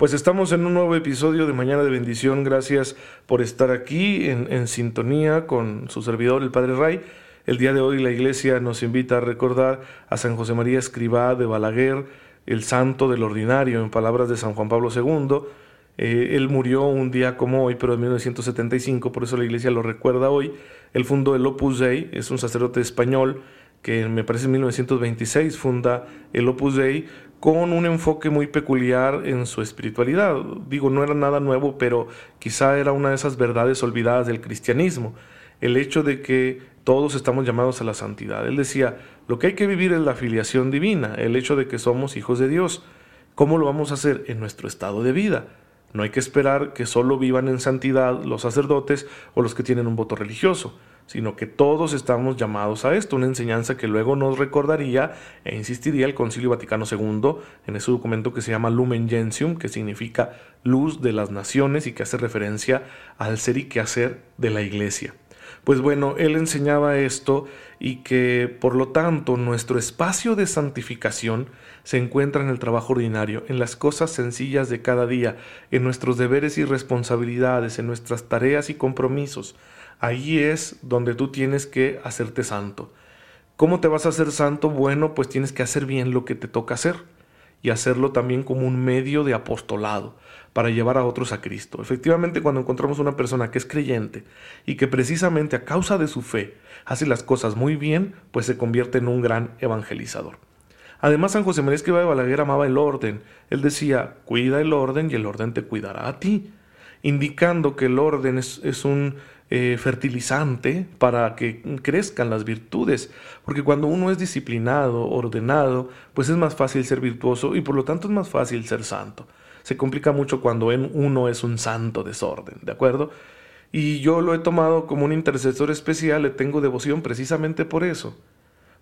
Pues estamos en un nuevo episodio de Mañana de Bendición. Gracias por estar aquí en, sintonía con su servidor, el Padre Ray. El día de hoy la iglesia nos invita a recordar a San José María Escribá de Balaguer, el santo del ordinario, en palabras de San Juan Pablo II. Eh, él murió un día como hoy, pero en 1975, por eso la iglesia lo recuerda hoy. Él fundó el Opus Dei, es un sacerdote español que me parece en 1926 funda el Opus Dei con un enfoque muy peculiar en su espiritualidad. Digo, no era nada nuevo, pero quizá era una de esas verdades olvidadas del cristianismo, el hecho de que todos estamos llamados a la santidad. Él decía, lo que hay que vivir es la filiación divina, el hecho de que somos hijos de Dios. ¿Cómo lo vamos a hacer? En nuestro estado de vida. No hay que esperar que solo vivan en santidad los sacerdotes o los que tienen un voto religioso sino que todos estamos llamados a esto, una enseñanza que luego nos recordaría e insistiría el Concilio Vaticano II en ese documento que se llama Lumen Gentium, que significa luz de las naciones y que hace referencia al ser y quehacer de la Iglesia. Pues bueno, él enseñaba esto y que por lo tanto nuestro espacio de santificación se encuentra en el trabajo ordinario, en las cosas sencillas de cada día, en nuestros deberes y responsabilidades, en nuestras tareas y compromisos, Ahí es donde tú tienes que hacerte santo. ¿Cómo te vas a hacer santo? Bueno, pues tienes que hacer bien lo que te toca hacer y hacerlo también como un medio de apostolado para llevar a otros a Cristo. Efectivamente, cuando encontramos una persona que es creyente y que precisamente a causa de su fe hace las cosas muy bien, pues se convierte en un gran evangelizador. Además, San José María Escriba de Balaguer amaba el orden. Él decía, cuida el orden y el orden te cuidará a ti, indicando que el orden es, es un eh, fertilizante para que crezcan las virtudes, porque cuando uno es disciplinado, ordenado, pues es más fácil ser virtuoso y por lo tanto es más fácil ser santo. Se complica mucho cuando uno es un santo desorden, ¿de acuerdo? Y yo lo he tomado como un intercesor especial, le tengo devoción precisamente por eso,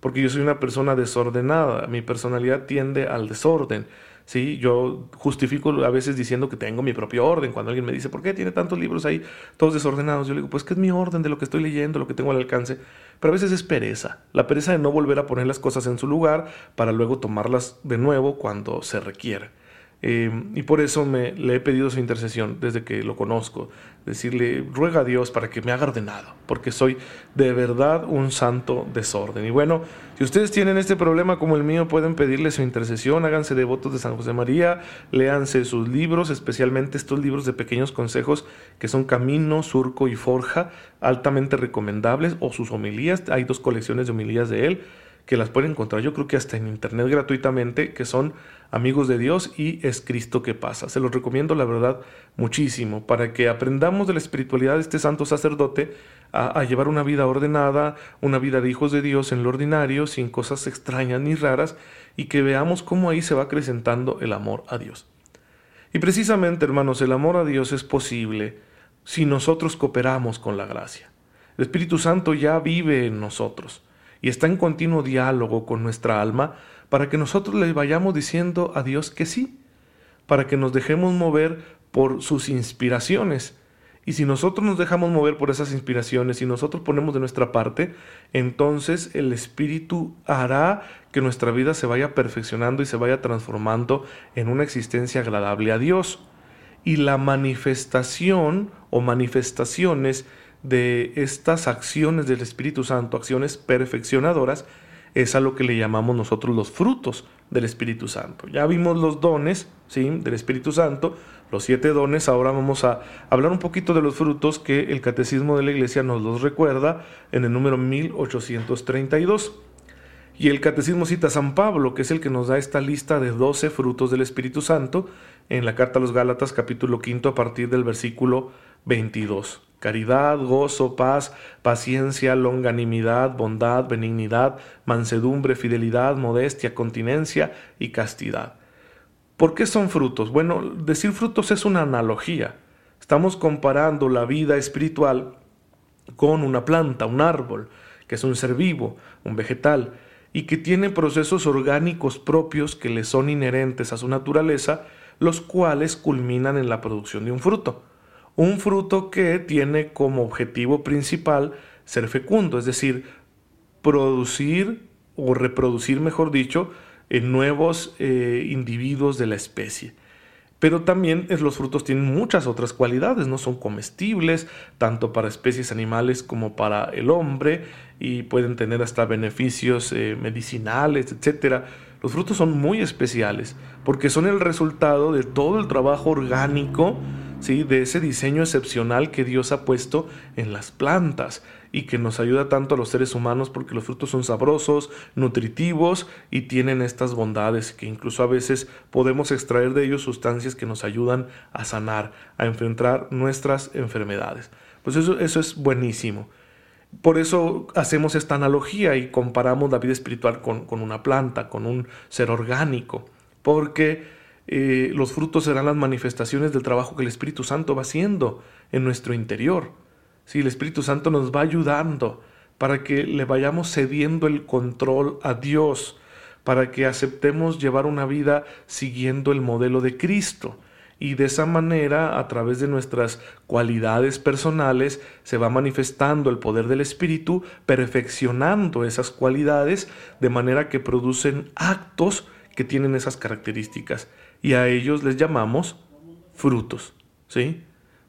porque yo soy una persona desordenada, mi personalidad tiende al desorden. ¿Sí? Yo justifico a veces diciendo que tengo mi propio orden. Cuando alguien me dice, ¿por qué tiene tantos libros ahí todos desordenados? Yo le digo, pues que es mi orden de lo que estoy leyendo, lo que tengo al alcance. Pero a veces es pereza, la pereza de no volver a poner las cosas en su lugar para luego tomarlas de nuevo cuando se requiere. Em, y por eso me, le he pedido su intercesión desde que lo conozco. Decirle, ruega a Dios para que me haga ordenado, porque soy de verdad un santo desorden. Y bueno, si ustedes tienen este problema como el mío, pueden pedirle su intercesión, háganse devotos de San José María, léanse sus libros, especialmente estos libros de pequeños consejos que son Camino, Surco y Forja, altamente recomendables, o sus homilías, hay dos colecciones de homilías de él que las pueden encontrar yo creo que hasta en internet gratuitamente, que son amigos de Dios y es Cristo que pasa. Se los recomiendo la verdad muchísimo para que aprendamos de la espiritualidad de este santo sacerdote a, a, llevar una vida ordenada, una vida de hijos de Dios en lo ordinario, sin cosas extrañas ni raras, y que veamos cómo ahí se va acrecentando el amor a Dios. Y precisamente, hermanos, el amor a Dios es posible si nosotros cooperamos con la gracia. El Espíritu Santo ya vive en nosotros y está en continuo diálogo con nuestra alma para que nosotros le vayamos diciendo a Dios que sí, para que nos dejemos mover por sus inspiraciones. Y si nosotros nos dejamos mover por esas inspiraciones y nosotros ponemos de nuestra parte, entonces el Espíritu hará que nuestra vida se vaya perfeccionando y se vaya transformando en una existencia agradable a Dios. Y la manifestación o manifestaciones de estas acciones del Espíritu Santo, acciones perfeccionadoras, es a lo que le llamamos nosotros los frutos del Espíritu Santo. Ya vimos los dones ¿sí? del Espíritu Santo, los siete dones, ahora vamos a hablar un poquito de los frutos que el Catecismo de la Iglesia nos los recuerda en el número 1832. Y el Catecismo cita a San Pablo, que es el que nos da esta lista de doce frutos del Espíritu Santo, en la carta a los Gálatas capítulo quinto a partir del versículo 22. Caridad, gozo, paz, paciencia, longanimidad, bondad, benignidad, mansedumbre, fidelidad, modestia, continencia y castidad. ¿Por qué son frutos? Bueno, decir frutos es una analogía. Estamos comparando la vida espiritual con una planta, un árbol, que es un ser vivo, un vegetal, y que tiene procesos orgánicos propios que le son inherentes a su naturaleza, los cuales culminan en la producción de un fruto. Un fruto que tiene como objetivo principal ser fecundo, es decir, producir o reproducir, mejor dicho, en nuevos eh, individuos de la especie. Pero también los frutos tienen muchas otras cualidades, no son comestibles, tanto para especies animales como para el hombre, y pueden tener hasta beneficios eh, medicinales, etc. Los frutos son muy especiales porque son el resultado de todo el trabajo orgánico, ¿sí? de ese diseño excepcional que Dios ha puesto en las plantas y que nos ayuda tanto a los seres humanos porque los frutos son sabrosos, nutritivos y tienen estas bondades que incluso a veces podemos extraer de ellos sustancias que nos ayudan a sanar, a enfrentar nuestras enfermedades. Pues eso, eso es buenísimo. Por eso hacemos esta analogía y comparamos la vida espiritual con, una planta, con un ser orgánico, porque eh, los frutos serán las manifestaciones del trabajo que el Espíritu Santo va haciendo en nuestro interior. Si el Espíritu Santo nos va ayudando para que le vayamos cediendo el control a Dios, para que aceptemos llevar una vida siguiendo el modelo de Cristo. Y de esa manera, a través de nuestras cualidades personales, se va manifestando el poder del Espíritu, perfeccionando esas cualidades, de manera que producen actos que tienen esas características. Y a ellos les llamamos frutos. ¿Sí?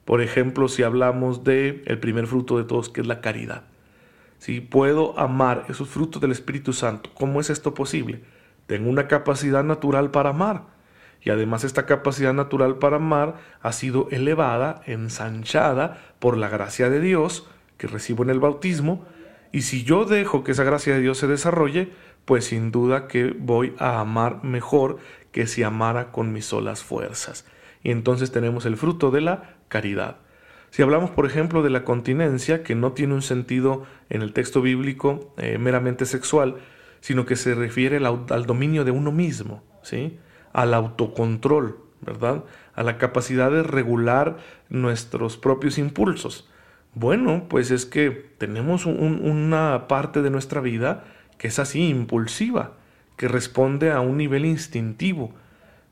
Por ejemplo, si hablamos de el primer fruto de todos, que es la caridad. Si puedo amar esos frutos del Espíritu Santo, ¿cómo es esto posible? Tengo una capacidad natural para amar. Y además esta capacidad natural para amar ha sido elevada, ensanchada por la gracia de Dios que recibo en el bautismo. Y si yo dejo que esa gracia de Dios se desarrolle, pues sin duda que voy a amar mejor que si amara con mis solas fuerzas. Y entonces tenemos el fruto de la caridad. Si hablamos, por ejemplo, de la continencia, que no tiene un sentido en el texto bíblico eh, meramente sexual, sino que se refiere al, al, dominio de uno mismo, ¿sí? al autocontrol, ¿verdad? A la capacidad de regular nuestros propios impulsos. Bueno, pues es que tenemos una parte de nuestra vida que es así, impulsiva, que responde a un nivel instintivo,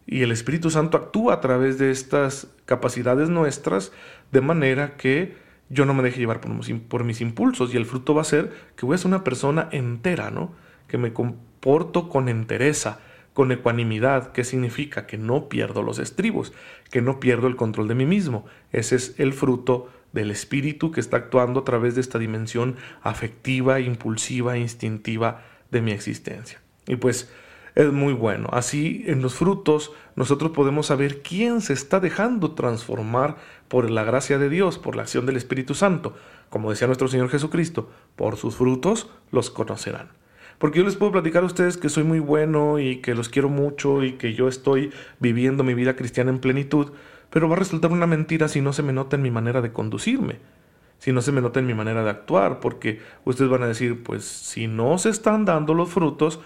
y el Espíritu Santo actúa a través de estas capacidades nuestras de manera que yo no me deje llevar por, mis impulsos y el fruto va a ser que voy a ser una persona entera, ¿no? Que me comporto con entereza, con ecuanimidad, que significa que no pierdo los estribos, que no pierdo el control de mí mismo. Ese es el fruto del espíritu que está actuando a través de esta dimensión afectiva, impulsiva, instintiva de mi existencia. Y pues es muy bueno. Así en los frutos nosotros podemos saber quién se está dejando transformar por la gracia de Dios, por la acción del Espíritu Santo. Como decía nuestro Señor Jesucristo, por sus frutos los conocerán. Porque yo les puedo platicar a ustedes que soy muy bueno y que los quiero mucho y que yo estoy viviendo mi vida cristiana en plenitud, pero va a resultar una mentira si no se me nota en mi manera de conducirme, si no se me nota en mi manera de actuar, porque ustedes van a decir, pues si no se están dando los frutos,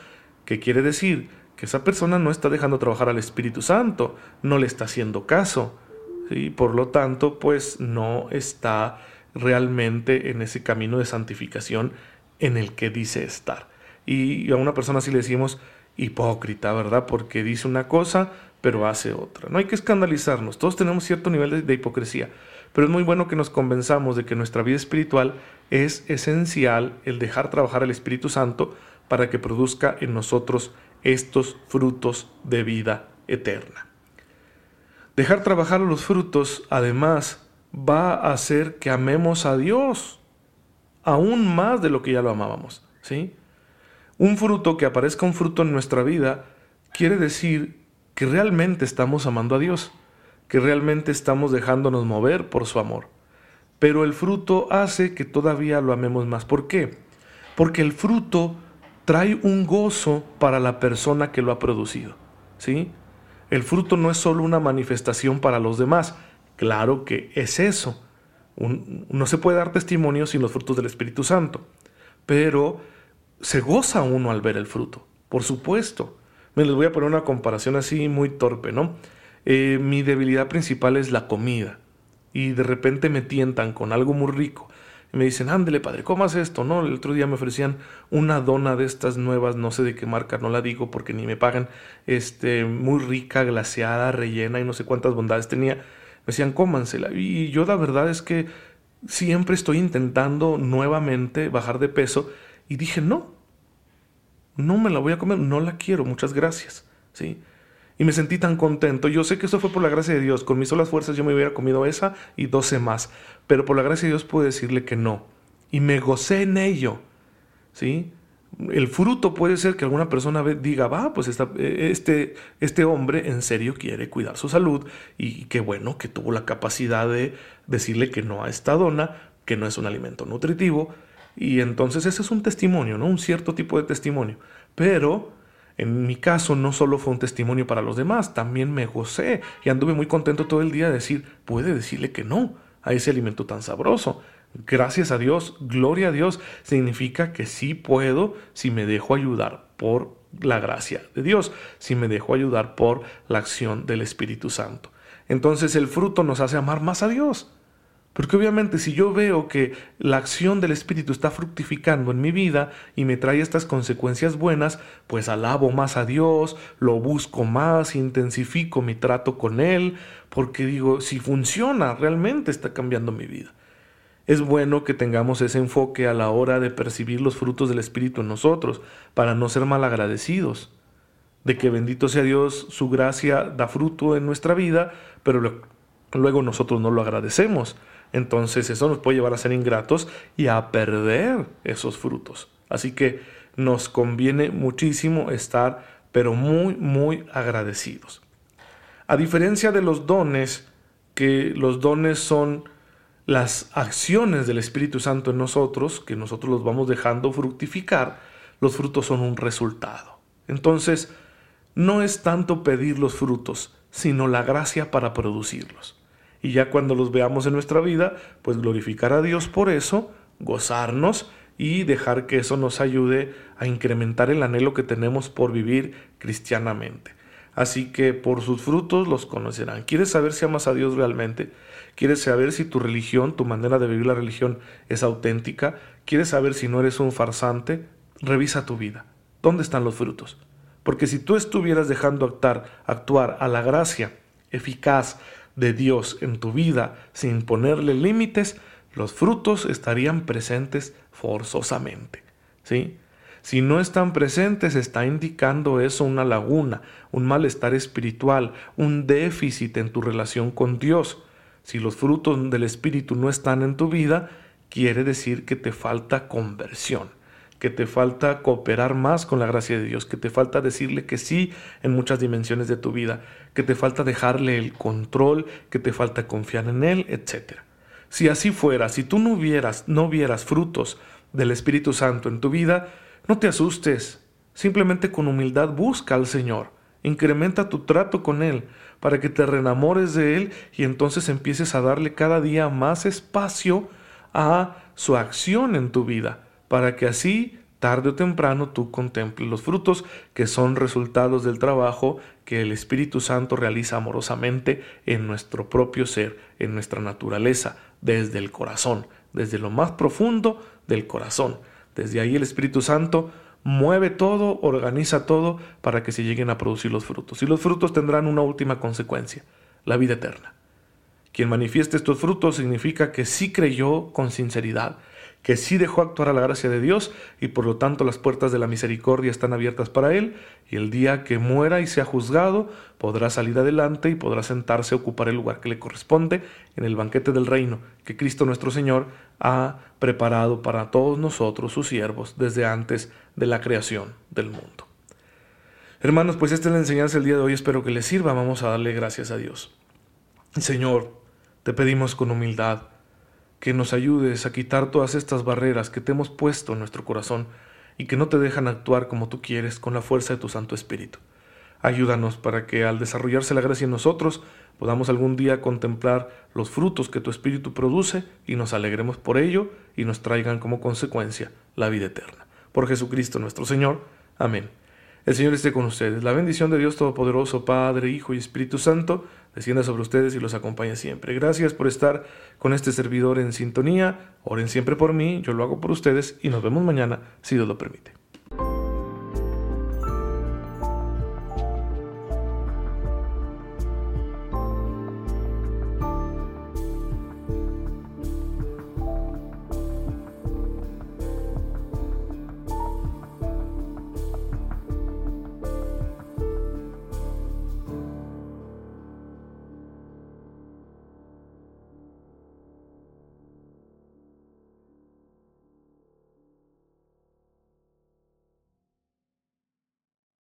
¿Qué quiere decir? Que esa persona no está dejando trabajar al Espíritu Santo, no le está haciendo caso. y Por lo tanto, pues no está realmente en ese camino de santificación en el que dice estar. Y a una persona así le decimos hipócrita, ¿verdad? Porque dice una cosa, pero hace otra. No hay que escandalizarnos, todos tenemos cierto nivel de, hipocresía, pero es muy bueno que nos convenzamos de que nuestra vida espiritual es esencial el dejar trabajar al Espíritu Santo para que produzca en nosotros estos frutos de vida eterna. Dejar trabajar los frutos, además, va a hacer que amemos a Dios aún más de lo que ya lo amábamos, ¿sí? Un fruto que aparezca un fruto en nuestra vida quiere decir que realmente estamos amando a Dios, que realmente estamos dejándonos mover por su amor. Pero el fruto hace que todavía lo amemos más. ¿Por qué? Porque el fruto trae un gozo para la persona que lo ha producido. ¿sí? El fruto no es solo una manifestación para los demás, claro que es eso, no se puede dar testimonio sin los frutos del Espíritu Santo, pero se goza uno al ver el fruto, por supuesto. Me les voy a poner una comparación así muy torpe, ¿no? Eh, mi debilidad principal es la comida y de repente me tientan con algo muy rico y me dicen, ándele padre, comas esto, ¿no? El otro día me ofrecían una dona de estas nuevas, no sé de qué marca, no la digo porque ni me pagan, este, muy rica, glaseada, rellena y no sé cuántas bondades tenía. Me decían, cómansela. Y yo la verdad es que siempre estoy intentando nuevamente bajar de peso y dije, no, no me la voy a comer, no la quiero, muchas gracias, ¿sí? Y me sentí tan contento. Yo sé que eso fue por la gracia de Dios. Con mis solas fuerzas yo me hubiera comido esa y doce más. Pero por la gracia de Dios pude decirle que no. Y me gocé en ello. ¿Sí? El fruto puede ser que alguna persona diga, va, pues e, este, este hombre en serio quiere cuidar su salud y qué bueno que tuvo la capacidad de decirle que no a esta dona, que no es un alimento nutritivo. Y entonces ese es un testimonio, ¿no? Un cierto tipo de testimonio. Pero en mi caso no solo fue un testimonio para los demás, también me gocé y anduve muy contento todo el día de decir, puede decirle que no a ese alimento tan sabroso. Gracias a Dios, gloria a Dios, significa que sí puedo si me dejo ayudar por la gracia de Dios, si me dejo ayudar por la acción del Espíritu Santo. Entonces el fruto nos hace amar más a Dios. Porque obviamente si yo veo que la acción del Espíritu está fructificando en mi vida y me trae estas consecuencias buenas, pues alabo más a Dios, lo busco más, intensifico mi trato con Él, porque digo, si funciona, realmente está cambiando mi vida. Es bueno que tengamos ese enfoque a la hora de percibir los frutos del Espíritu en nosotros, para no ser malagradecidos. De que bendito sea Dios, su gracia da fruto en nuestra vida, pero luego nosotros no lo agradecemos entonces eso nos puede llevar a ser ingratos y a perder esos frutos. Así que nos conviene muchísimo estar, pero muy, muy agradecidos. A diferencia de los dones, que los dones son las acciones del Espíritu Santo en nosotros, que nosotros los vamos dejando fructificar, los frutos son un resultado. Entonces, no es tanto pedir los frutos, sino la gracia para producirlos y ya cuando los veamos en nuestra vida, pues glorificar a Dios por eso, gozarnos y dejar que eso nos ayude a incrementar el anhelo que tenemos por vivir cristianamente. Así que por sus frutos los conocerán. ¿Quieres saber si amas a Dios realmente? ¿Quieres saber si tu religión, tu manera de vivir la religión es auténtica? ¿Quieres saber si no eres un farsante? Revisa tu vida. ¿Dónde están los frutos? Porque si tú estuvieras dejando actuar, actuar a la gracia eficaz de Dios en tu vida sin ponerle límites, los frutos estarían presentes forzosamente. ¿Sí? Si no están presentes, está indicando eso una laguna, un malestar espiritual, un déficit en tu relación con Dios. Si los frutos del Espíritu no están en tu vida, quiere decir que te falta conversión que te falta cooperar más con la gracia de Dios, que te falta decirle que sí en muchas dimensiones de tu vida, que te falta dejarle el control, que te falta confiar en Él, etc. Si así fuera, si tú no vieras, no vieras frutos del Espíritu Santo en tu vida, no te asustes, simplemente con humildad busca al Señor, incrementa tu trato con Él, para que te reenamores de Él y entonces empieces a darle cada día más espacio a su acción en tu vida para que así, tarde o temprano, tú contemples los frutos que son resultados del trabajo que el Espíritu Santo realiza amorosamente en nuestro propio ser, en nuestra naturaleza, desde el corazón, desde lo más profundo del corazón. Desde ahí el Espíritu Santo mueve todo, organiza todo para que se lleguen a producir los frutos. Y los frutos tendrán una última consecuencia, la vida eterna. Quien manifieste estos frutos significa que sí creyó con sinceridad, que sí dejó actuar a la gracia de Dios y por lo tanto las puertas de la misericordia están abiertas para él y el día que muera y sea juzgado podrá salir adelante y podrá sentarse a ocupar el lugar que le corresponde en el banquete del reino que Cristo nuestro Señor ha preparado para todos nosotros sus siervos desde antes de la creación del mundo. Hermanos, pues esta es la enseñanza del día de hoy, espero que les sirva, vamos a darle gracias a Dios. Señor, te pedimos con humildad, que nos ayudes a quitar todas estas barreras que te hemos puesto en nuestro corazón y que no te dejan actuar como tú quieres con la fuerza de tu Santo Espíritu. Ayúdanos para que al desarrollarse la gracia en nosotros podamos algún día contemplar los frutos que tu Espíritu produce y nos alegremos por ello y nos traigan como consecuencia la vida eterna. Por Jesucristo nuestro Señor. Amén. El Señor esté con ustedes. La bendición de Dios Todopoderoso, Padre, Hijo y Espíritu Santo, descienda sobre ustedes y los acompañe siempre. Gracias por estar con este servidor en sintonía. Oren siempre por mí, yo lo hago por ustedes y nos vemos mañana, si Dios lo permite.